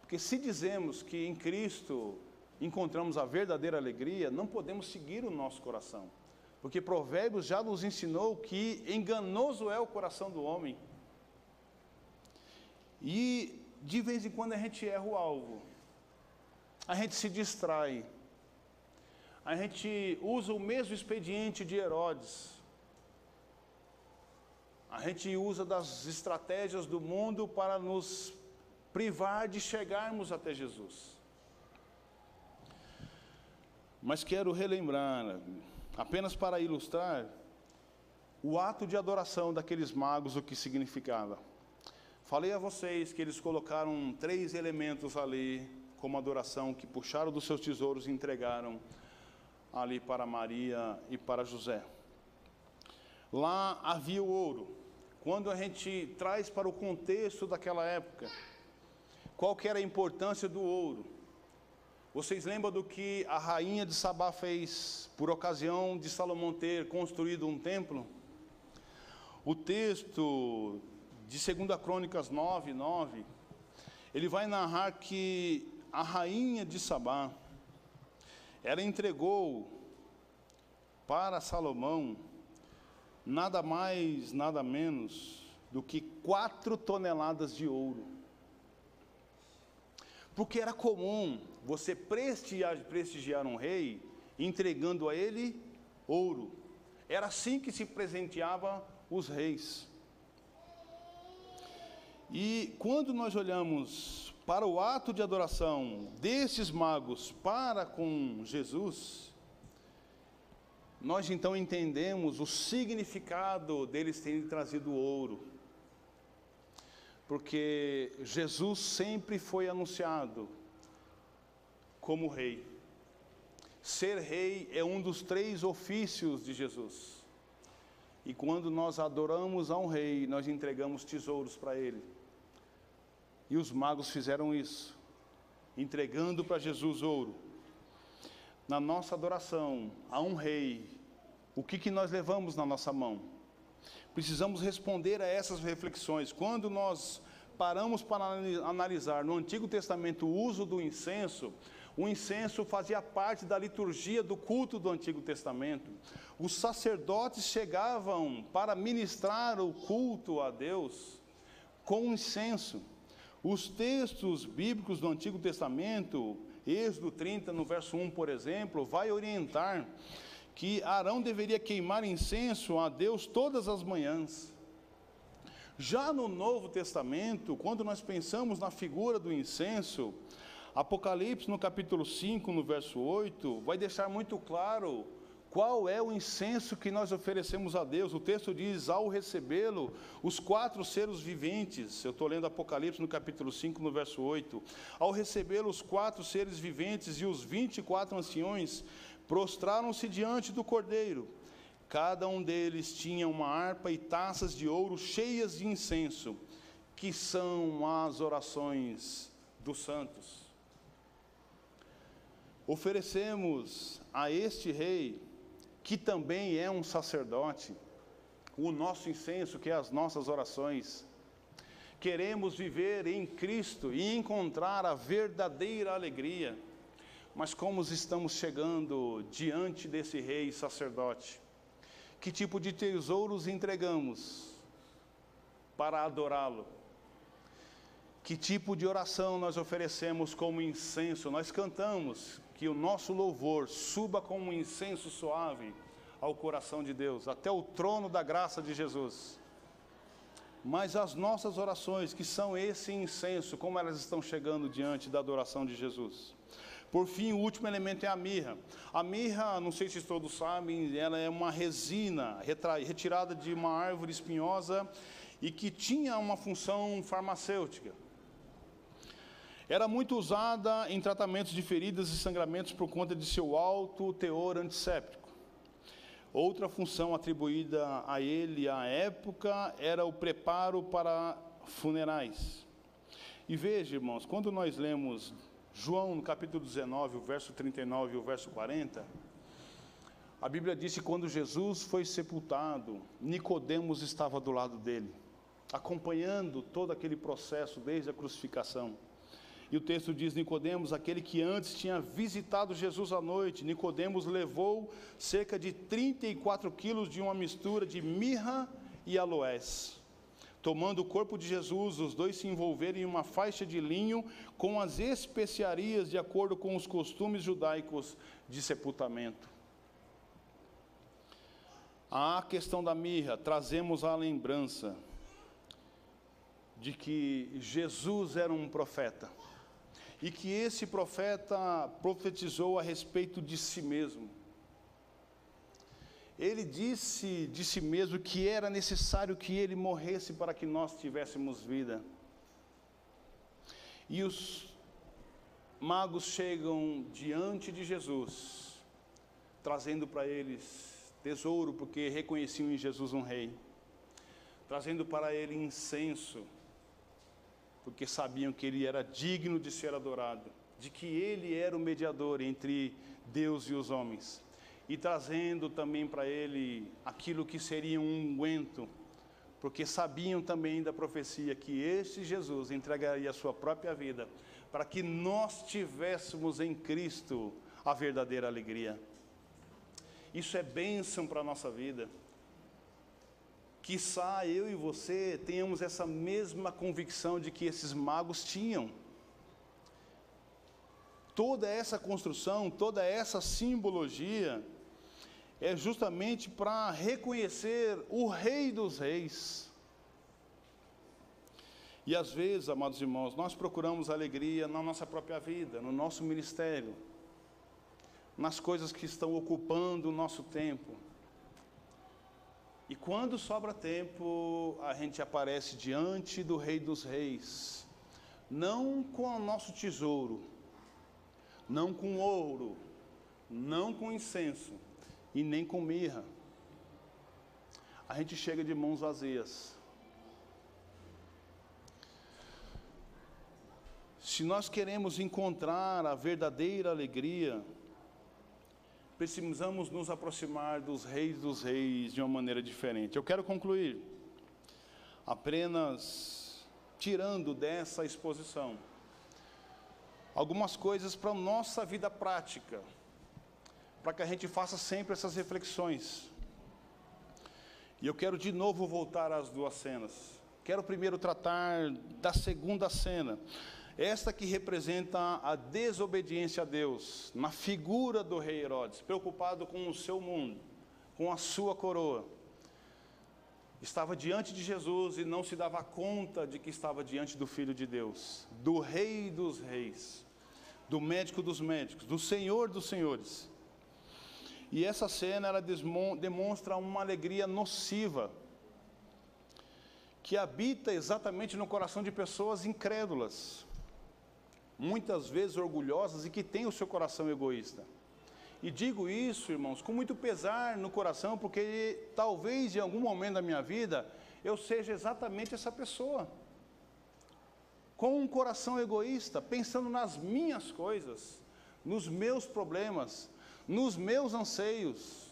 Porque se dizemos que em Cristo encontramos a verdadeira alegria, não podemos seguir o nosso coração. Porque Provérbios já nos ensinou que enganoso é o coração do homem. E de vez em quando a gente erra o alvo. A gente se distrai. A gente usa o mesmo expediente de Herodes. A gente usa das estratégias do mundo para nos privar de chegarmos até Jesus. Mas quero relembrar, apenas para ilustrar, o ato de adoração daqueles magos, o que significava. Falei a vocês que eles colocaram três elementos ali como adoração, que puxaram dos seus tesouros e entregaram ali para Maria e para José. Lá havia o ouro. Quando a gente traz para o contexto daquela época, qual que era a importância do ouro? Vocês lembram do que a rainha de Sabá fez por ocasião de Salomão ter construído um templo? O texto de 2 Crônicas 9, 9, ele vai narrar que a rainha de Sabá, ela entregou para Salomão nada mais, nada menos do que quatro toneladas de ouro. Porque era comum você prestigiar, prestigiar um rei entregando a ele ouro. Era assim que se presenteava os reis. E quando nós olhamos para o ato de adoração desses magos para com Jesus, nós então entendemos o significado deles terem trazido ouro. Porque Jesus sempre foi anunciado como rei. Ser rei é um dos três ofícios de Jesus. E quando nós adoramos a um rei, nós entregamos tesouros para ele. E os magos fizeram isso, entregando para Jesus ouro. Na nossa adoração a um rei, o que, que nós levamos na nossa mão? Precisamos responder a essas reflexões. Quando nós paramos para analisar no Antigo Testamento o uso do incenso, o incenso fazia parte da liturgia do culto do Antigo Testamento. Os sacerdotes chegavam para ministrar o culto a Deus com incenso. Os textos bíblicos do Antigo Testamento, Êxodo 30, no verso 1, por exemplo, vai orientar que Arão deveria queimar incenso a Deus todas as manhãs. Já no Novo Testamento, quando nós pensamos na figura do incenso, Apocalipse, no capítulo 5, no verso 8, vai deixar muito claro qual é o incenso que nós oferecemos a Deus? O texto diz: ao recebê-lo, os quatro seres viventes, eu estou lendo Apocalipse no capítulo 5, no verso 8. Ao recebê-lo, os quatro seres viventes e os vinte e quatro anciões prostraram-se diante do cordeiro. Cada um deles tinha uma harpa e taças de ouro cheias de incenso, que são as orações dos santos. Oferecemos a este rei que também é um sacerdote, o nosso incenso, que é as nossas orações. Queremos viver em Cristo e encontrar a verdadeira alegria. Mas como estamos chegando diante desse rei sacerdote? Que tipo de tesouros entregamos para adorá-lo? Que tipo de oração nós oferecemos como incenso? Nós cantamos que o nosso louvor suba como um incenso suave ao coração de Deus, até o trono da graça de Jesus. Mas as nossas orações, que são esse incenso, como elas estão chegando diante da adoração de Jesus? Por fim, o último elemento é a mirra. A mirra, não sei se todos sabem, ela é uma resina retirada de uma árvore espinhosa e que tinha uma função farmacêutica. Era muito usada em tratamentos de feridas e sangramentos por conta de seu alto teor antisséptico. Outra função atribuída a ele à época era o preparo para funerais. E veja, irmãos, quando nós lemos João no capítulo 19, o verso 39 e o verso 40, a Bíblia diz que quando Jesus foi sepultado, Nicodemos estava do lado dele, acompanhando todo aquele processo desde a crucificação. E o texto diz: Nicodemos, aquele que antes tinha visitado Jesus à noite, Nicodemos levou cerca de 34 quilos de uma mistura de mirra e aloés. Tomando o corpo de Jesus, os dois se envolveram em uma faixa de linho com as especiarias de acordo com os costumes judaicos de sepultamento. A questão da mirra, trazemos a lembrança de que Jesus era um profeta e que esse profeta profetizou a respeito de si mesmo. Ele disse de si mesmo que era necessário que ele morresse para que nós tivéssemos vida. E os magos chegam diante de Jesus, trazendo para eles tesouro, porque reconheciam em Jesus um rei, trazendo para ele incenso, porque sabiam que ele era digno de ser adorado. de que ele era o mediador entre Deus e os homens, e trazendo também para ele aquilo que seria um unguento, porque sabiam também da profecia que este Jesus entregaria a sua própria vida para que nós tivéssemos em Cristo a verdadeira alegria. Isso é bênção para a nossa vida. Quissá eu e você tenhamos essa mesma convicção de que esses magos tinham toda essa construção, toda essa simbologia é justamente para reconhecer o Rei dos Reis. E às vezes, amados irmãos, nós procuramos alegria na nossa própria vida, no nosso ministério, nas coisas que estão ocupando o nosso tempo. E quando sobra tempo, a gente aparece diante do Rei dos Reis, não com o nosso tesouro, não com ouro, não com incenso e nem com mirra. A gente chega de mãos vazias. Se nós queremos encontrar a verdadeira alegria, precisamos nos aproximar dos reis dos reis de uma maneira diferente. Eu quero concluir apenas tirando dessa exposição algumas coisas para a nossa vida prática, para que a gente faça sempre essas reflexões. E eu quero de novo voltar às duas cenas. Quero primeiro tratar da segunda cena, esta que representa a desobediência a Deus, na figura do rei Herodes, preocupado com o seu mundo, com a sua coroa. Estava diante de Jesus e não se dava conta de que estava diante do Filho de Deus, do Rei dos Reis do médico dos médicos, do Senhor dos senhores. E essa cena ela demonstra uma alegria nociva que habita exatamente no coração de pessoas incrédulas, muitas vezes orgulhosas e que têm o seu coração egoísta. E digo isso, irmãos, com muito pesar no coração, porque talvez em algum momento da minha vida eu seja exatamente essa pessoa com um coração egoísta, pensando nas minhas coisas, nos meus problemas, nos meus anseios,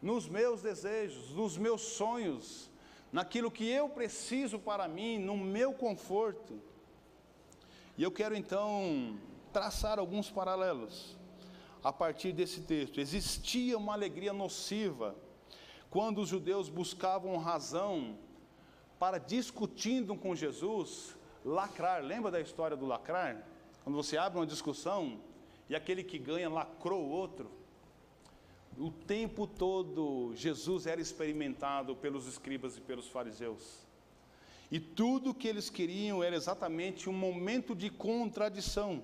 nos meus desejos, nos meus sonhos, naquilo que eu preciso para mim, no meu conforto. E eu quero então traçar alguns paralelos a partir desse texto. Existia uma alegria nociva quando os judeus buscavam razão para discutindo com Jesus lacrar. Lembra da história do lacrar? Quando você abre uma discussão e aquele que ganha lacrou o outro. O tempo todo Jesus era experimentado pelos escribas e pelos fariseus. E tudo que eles queriam era exatamente um momento de contradição,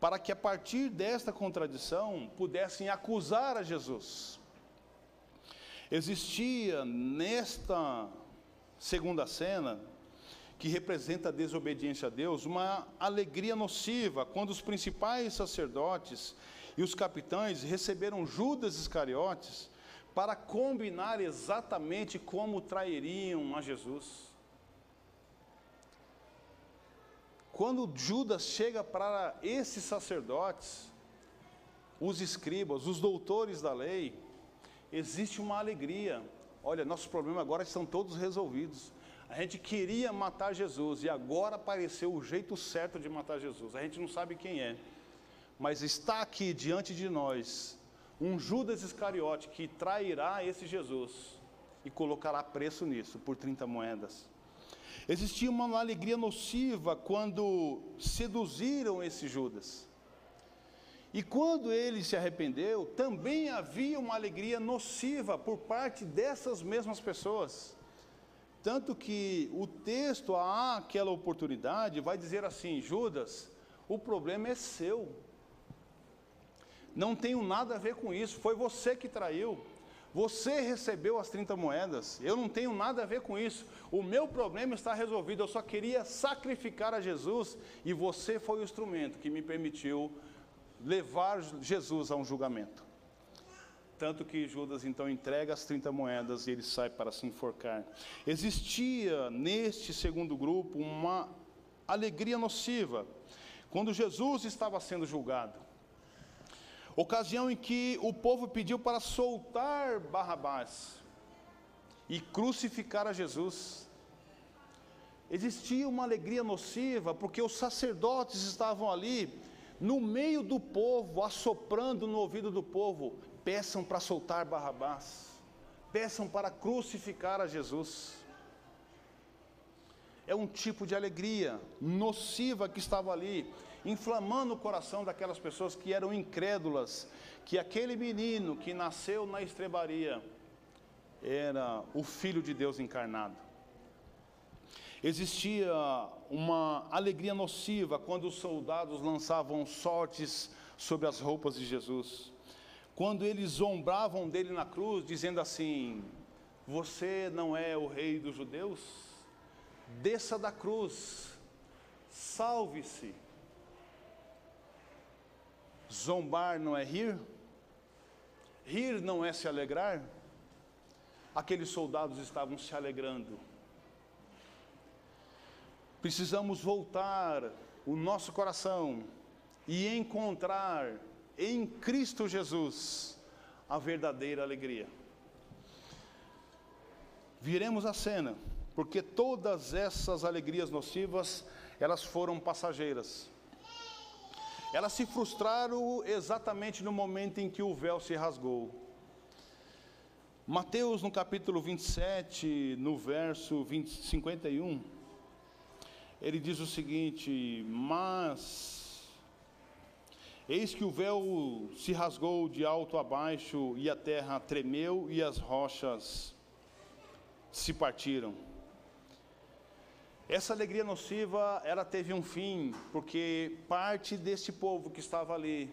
para que a partir desta contradição pudessem acusar a Jesus. Existia nesta segunda cena que representa a desobediência a Deus, uma alegria nociva quando os principais sacerdotes e os capitães receberam Judas Iscariotes para combinar exatamente como trairiam a Jesus. Quando Judas chega para esses sacerdotes, os escribas, os doutores da lei, existe uma alegria. Olha, nossos problemas agora estão todos resolvidos. A gente queria matar Jesus e agora apareceu o jeito certo de matar Jesus. A gente não sabe quem é, mas está aqui diante de nós um Judas Iscariote que trairá esse Jesus e colocará preço nisso por 30 moedas. Existia uma alegria nociva quando seduziram esse Judas. E quando ele se arrependeu, também havia uma alegria nociva por parte dessas mesmas pessoas. Tanto que o texto, àquela oportunidade, vai dizer assim: Judas, o problema é seu. Não tenho nada a ver com isso, foi você que traiu. Você recebeu as 30 moedas, eu não tenho nada a ver com isso. O meu problema está resolvido, eu só queria sacrificar a Jesus e você foi o instrumento que me permitiu levar Jesus a um julgamento. Tanto que Judas então entrega as 30 moedas e ele sai para se enforcar. Existia neste segundo grupo uma alegria nociva, quando Jesus estava sendo julgado. Ocasião em que o povo pediu para soltar Barrabás e crucificar a Jesus. Existia uma alegria nociva, porque os sacerdotes estavam ali, no meio do povo, assoprando no ouvido do povo: peçam para soltar Barrabás, peçam para crucificar a Jesus. É um tipo de alegria nociva que estava ali, inflamando o coração daquelas pessoas que eram incrédulas, que aquele menino que nasceu na estrebaria era o Filho de Deus encarnado. Existia uma alegria nociva quando os soldados lançavam sortes sobre as roupas de Jesus. Quando eles zombravam dele na cruz, dizendo assim: Você não é o rei dos judeus? Desça da cruz, salve-se. Zombar não é rir? Rir não é se alegrar? Aqueles soldados estavam se alegrando Precisamos voltar o nosso coração e encontrar em Cristo Jesus a verdadeira alegria. Viremos a cena, porque todas essas alegrias nocivas, elas foram passageiras. Elas se frustraram exatamente no momento em que o véu se rasgou. Mateus, no capítulo 27, no verso 20, 51, ele diz o seguinte: Mas eis que o véu se rasgou de alto a baixo, e a terra tremeu, e as rochas se partiram. Essa alegria nociva, ela teve um fim, porque parte desse povo que estava ali,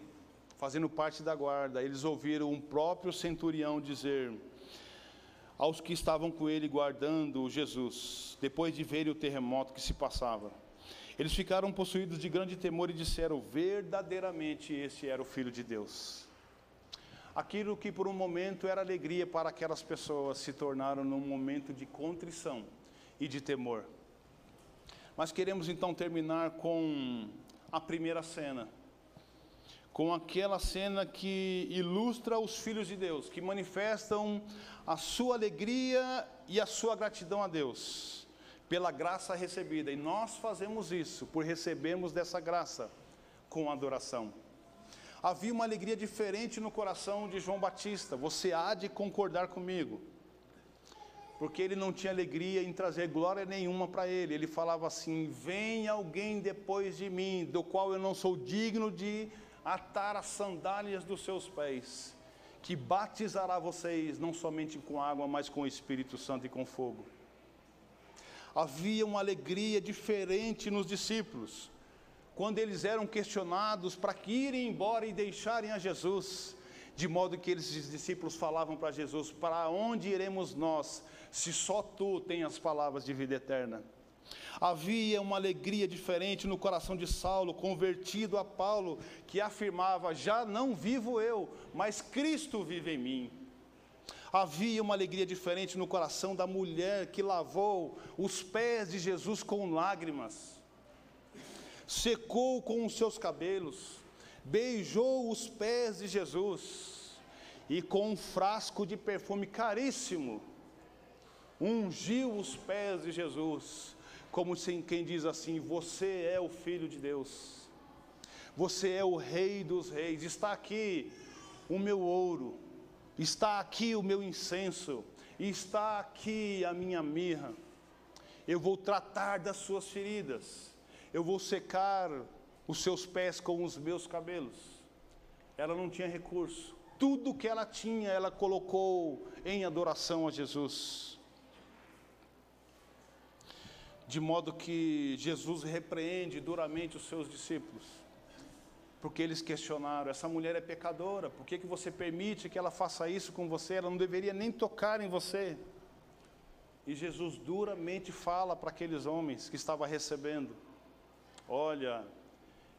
fazendo parte da guarda, eles ouviram um próprio centurião dizer: aos que estavam com ele guardando Jesus, depois de verem o terremoto que se passava. Eles ficaram possuídos de grande temor e disseram: verdadeiramente esse era o Filho de Deus. Aquilo que por um momento era alegria para aquelas pessoas se tornaram num momento de contrição e de temor. Mas queremos então terminar com a primeira cena com aquela cena que ilustra os filhos de Deus, que manifestam a sua alegria e a sua gratidão a Deus pela graça recebida. E nós fazemos isso por recebermos dessa graça com adoração. Havia uma alegria diferente no coração de João Batista, você há de concordar comigo. Porque ele não tinha alegria em trazer glória nenhuma para ele. Ele falava assim: Vem alguém depois de mim, do qual eu não sou digno de atar as sandálias dos seus pés, que batizará vocês não somente com água, mas com o Espírito Santo e com fogo. Havia uma alegria diferente nos discípulos, quando eles eram questionados para que irem embora e deixarem a Jesus, de modo que eles, os discípulos falavam para Jesus: Para onde iremos nós, se só tu tens as palavras de vida eterna? Havia uma alegria diferente no coração de Saulo, convertido a Paulo, que afirmava: Já não vivo eu, mas Cristo vive em mim. Havia uma alegria diferente no coração da mulher que lavou os pés de Jesus com lágrimas, secou com os seus cabelos, beijou os pés de Jesus e com um frasco de perfume caríssimo ungiu os pés de Jesus como quem diz assim: Você é o Filho de Deus, você é o Rei dos Reis, está aqui o meu ouro, está aqui o meu incenso, está aqui a minha mirra. Eu vou tratar das suas feridas, eu vou secar os seus pés com os meus cabelos. Ela não tinha recurso, tudo que ela tinha, ela colocou em adoração a Jesus. De modo que Jesus repreende duramente os seus discípulos, porque eles questionaram: essa mulher é pecadora, por que, que você permite que ela faça isso com você? Ela não deveria nem tocar em você. E Jesus duramente fala para aqueles homens que estavam recebendo: Olha,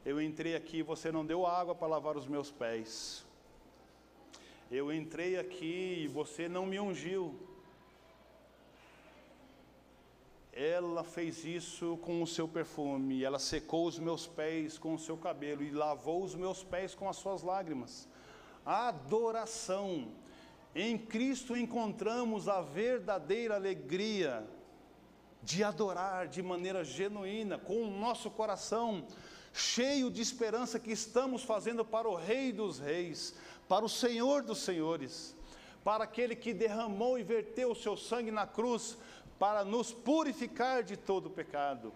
eu entrei aqui, você não deu água para lavar os meus pés. Eu entrei aqui e você não me ungiu. ela fez isso com o seu perfume, ela secou os meus pés com o seu cabelo e lavou os meus pés com as suas lágrimas. Adoração. Em Cristo encontramos a verdadeira alegria de adorar de maneira genuína, com o nosso coração cheio de esperança que estamos fazendo para o Rei dos Reis, para o Senhor dos Senhores, para aquele que derramou e verteu o seu sangue na cruz para nos purificar de todo pecado.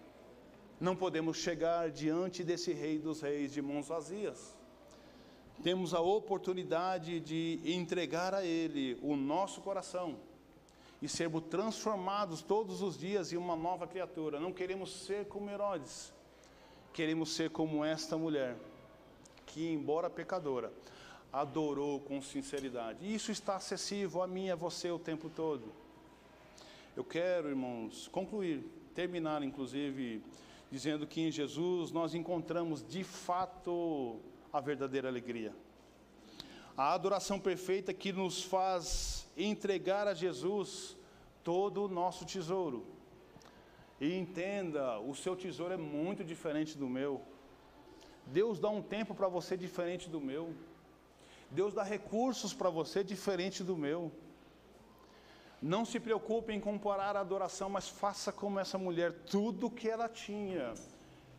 Não podemos chegar diante desse Rei dos Reis de mãos vazias. Temos a oportunidade de entregar a Ele o nosso coração e sermos transformados todos os dias em uma nova criatura. Não queremos ser como Herodes, queremos ser como esta mulher, que, embora pecadora, adorou com sinceridade. Isso está acessível a mim e a você o tempo todo. Eu quero, irmãos, concluir, terminar, inclusive, dizendo que em Jesus nós encontramos de fato a verdadeira alegria. A adoração perfeita que nos faz entregar a Jesus todo o nosso tesouro. E entenda, o seu tesouro é muito diferente do meu. Deus dá um tempo para você diferente do meu. Deus dá recursos para você diferente do meu. Não se preocupe em comparar a adoração, mas faça como essa mulher, tudo que ela tinha,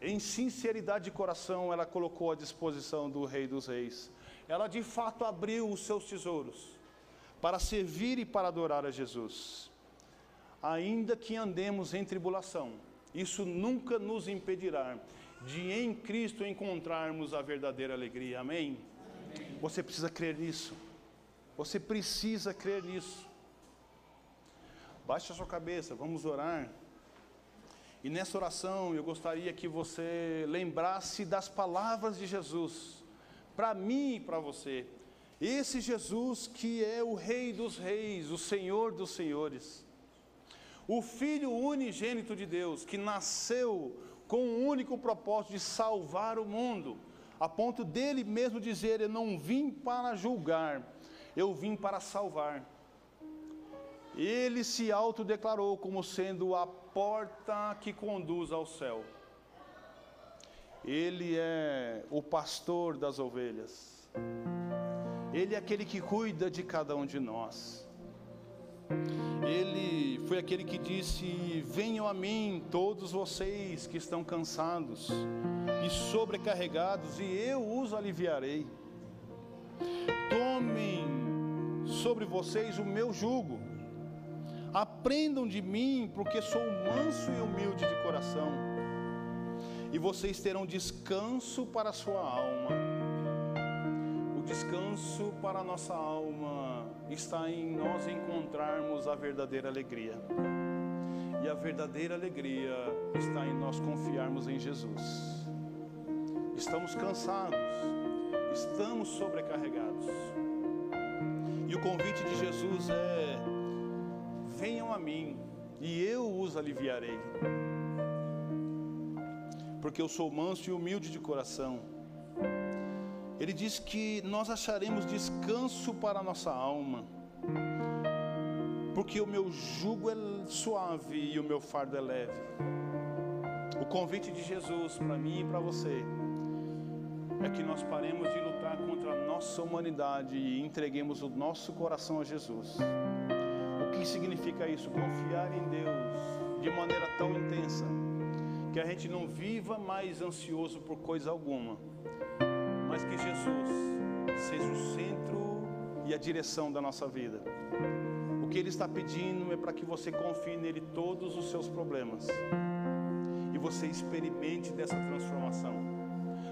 em sinceridade de coração, ela colocou à disposição do Rei dos Reis. Ela de fato abriu os seus tesouros para servir e para adorar a Jesus. Ainda que andemos em tribulação, isso nunca nos impedirá de em Cristo encontrarmos a verdadeira alegria. Amém? Amém. Você precisa crer nisso. Você precisa crer nisso. Baixe a sua cabeça, vamos orar. E nessa oração eu gostaria que você lembrasse das palavras de Jesus, para mim e para você. Esse Jesus que é o Rei dos Reis, o Senhor dos Senhores, o Filho unigênito de Deus, que nasceu com o único propósito de salvar o mundo, a ponto dele mesmo dizer: Eu não vim para julgar, eu vim para salvar. Ele se autodeclarou como sendo a porta que conduz ao céu. Ele é o pastor das ovelhas. Ele é aquele que cuida de cada um de nós. Ele foi aquele que disse: Venham a mim, todos vocês que estão cansados e sobrecarregados, e eu os aliviarei. Tomem sobre vocês o meu jugo Aprendam de mim, porque sou manso e humilde de coração, e vocês terão descanso para a sua alma. Descanso para a nossa alma está em nós encontrarmos a verdadeira alegria. E a verdadeira alegria está em nós confiarmos em Jesus. Estamos cansados, estamos sobrecarregados. E o convite de Jesus é venham a mim e eu os aliviarei. Porque eu sou manso e humilde de coração. Ele diz que nós acharemos descanso para a nossa alma. Porque o meu jugo é suave e o meu fardo é leve. O convite de Jesus para mim e para você é que nós paremos de lutar contra a nossa humanidade e entreguemos o nosso coração a Jesus que significa isso? Confiar em Deus de maneira tão intensa que a gente não viva mais ansioso por coisa alguma, mas que Jesus seja o centro e a direção da nossa vida. O que Ele está pedindo é para que você confie nele todos os seus problemas e você experimente dessa transformação,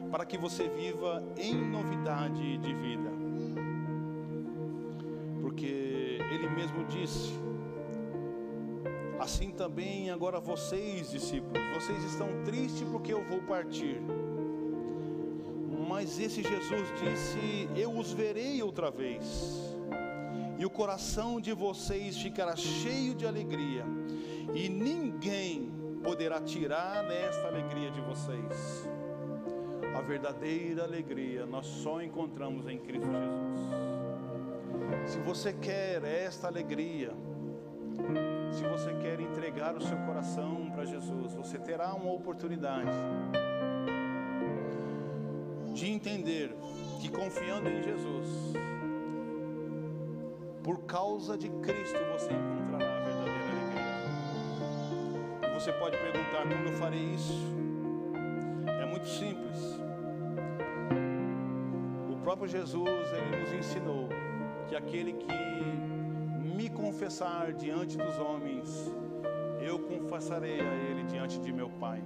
para que você viva em novidade de vida, porque Ele mesmo disse Assim também agora vocês, discípulos, vocês estão tristes porque eu vou partir. Mas esse Jesus disse: Eu os verei outra vez. E o coração de vocês ficará cheio de alegria, e ninguém poderá tirar esta alegria de vocês. A verdadeira alegria nós só encontramos em Cristo Jesus. Se você quer esta alegria, Se você quer entregar o seu coração para Jesus, você terá uma oportunidade de entender que confiando em Jesus, por causa de Cristo, você encontrará a verdadeira alegria. Você pode perguntar como eu farei isso? É muito simples. O próprio Jesus, ele nos ensinou que aquele que me confessar diante dos homens, eu confessarei a ele diante de meu Pai.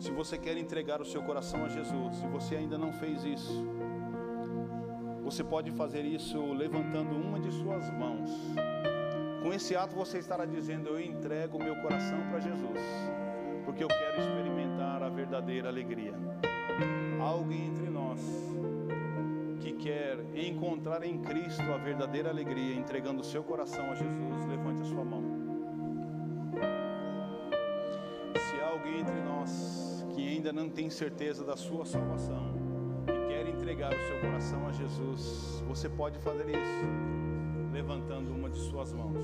Se você quer entregar o seu coração a Jesus e você ainda não fez isso, você pode fazer isso levantando uma de suas mãos. Com esse ato você estará dizendo: Eu entrego o meu coração para Jesus, porque eu quero experimentar a verdadeira alegria. Alguém entre nós que quer encontrar em Cristo a verdadeira alegria, entregando o seu coração a Jesus, levante a sua mão. Se alguém entre nós ainda não tem certeza da sua salvação e quer entregar o seu coração a Jesus, você pode fazer isso levantando uma de suas mãos.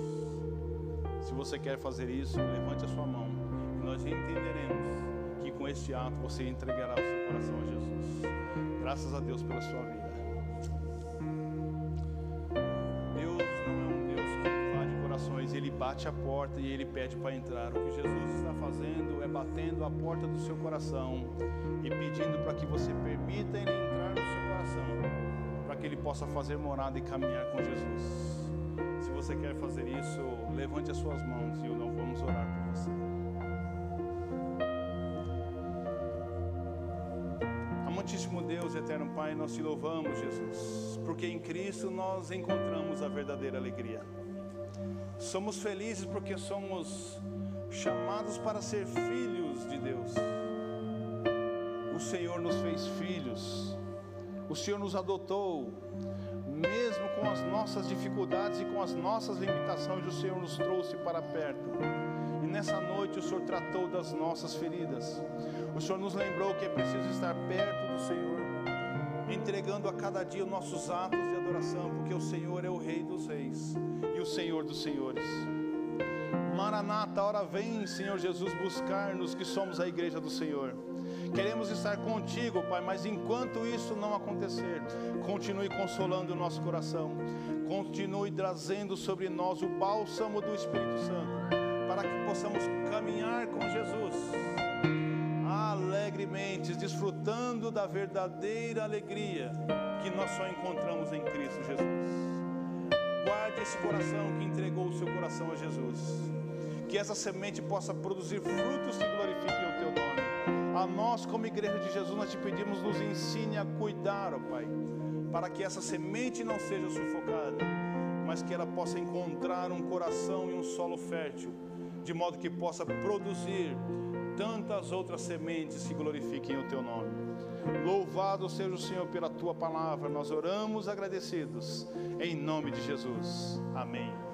Se você quer fazer isso, levante a sua mão e nós entenderemos que com este ato você entregará o seu coração a Jesus. Graças a Deus pela sua vida. Bate a porta e ele pede para entrar. O que Jesus está fazendo é batendo a porta do seu coração e pedindo para que você permita ele entrar no seu coração, para que ele possa fazer morada e caminhar com Jesus. Se você quer fazer isso, levante as suas mãos e nós vamos orar por você. Amantíssimo Deus, eterno Pai, nós te louvamos, Jesus, porque em Cristo nós encontramos a verdadeira alegria. Somos felizes porque somos chamados para ser filhos de Deus. O Senhor nos fez filhos, o Senhor nos adotou, mesmo com as nossas dificuldades e com as nossas limitações, o Senhor nos trouxe para perto. E nessa noite o Senhor tratou das nossas feridas. O Senhor nos lembrou que é preciso estar perto do Senhor, entregando a cada dia os nossos atos de adoração, porque o Senhor é o Rei dos Reis e o Senhor dos Senhores. Maranata, hora vem, Senhor Jesus, buscar-nos que somos a igreja do Senhor. Queremos estar contigo, Pai, mas enquanto isso não acontecer, continue consolando o nosso coração, continue trazendo sobre nós o bálsamo do Espírito Santo, para que possamos caminhar com Jesus desfrutando da verdadeira alegria que nós só encontramos em Cristo Jesus. Guarde esse coração que entregou o seu coração a Jesus. Que essa semente possa produzir frutos que glorifiquem o teu nome. A nós, como igreja de Jesus, nós te pedimos, nos ensine a cuidar, ó Pai, para que essa semente não seja sufocada, mas que ela possa encontrar um coração e um solo fértil, de modo que possa produzir tantas outras sementes que glorifiquem o teu nome. Louvado seja o Senhor pela tua palavra. Nós oramos agradecidos em nome de Jesus. Amém.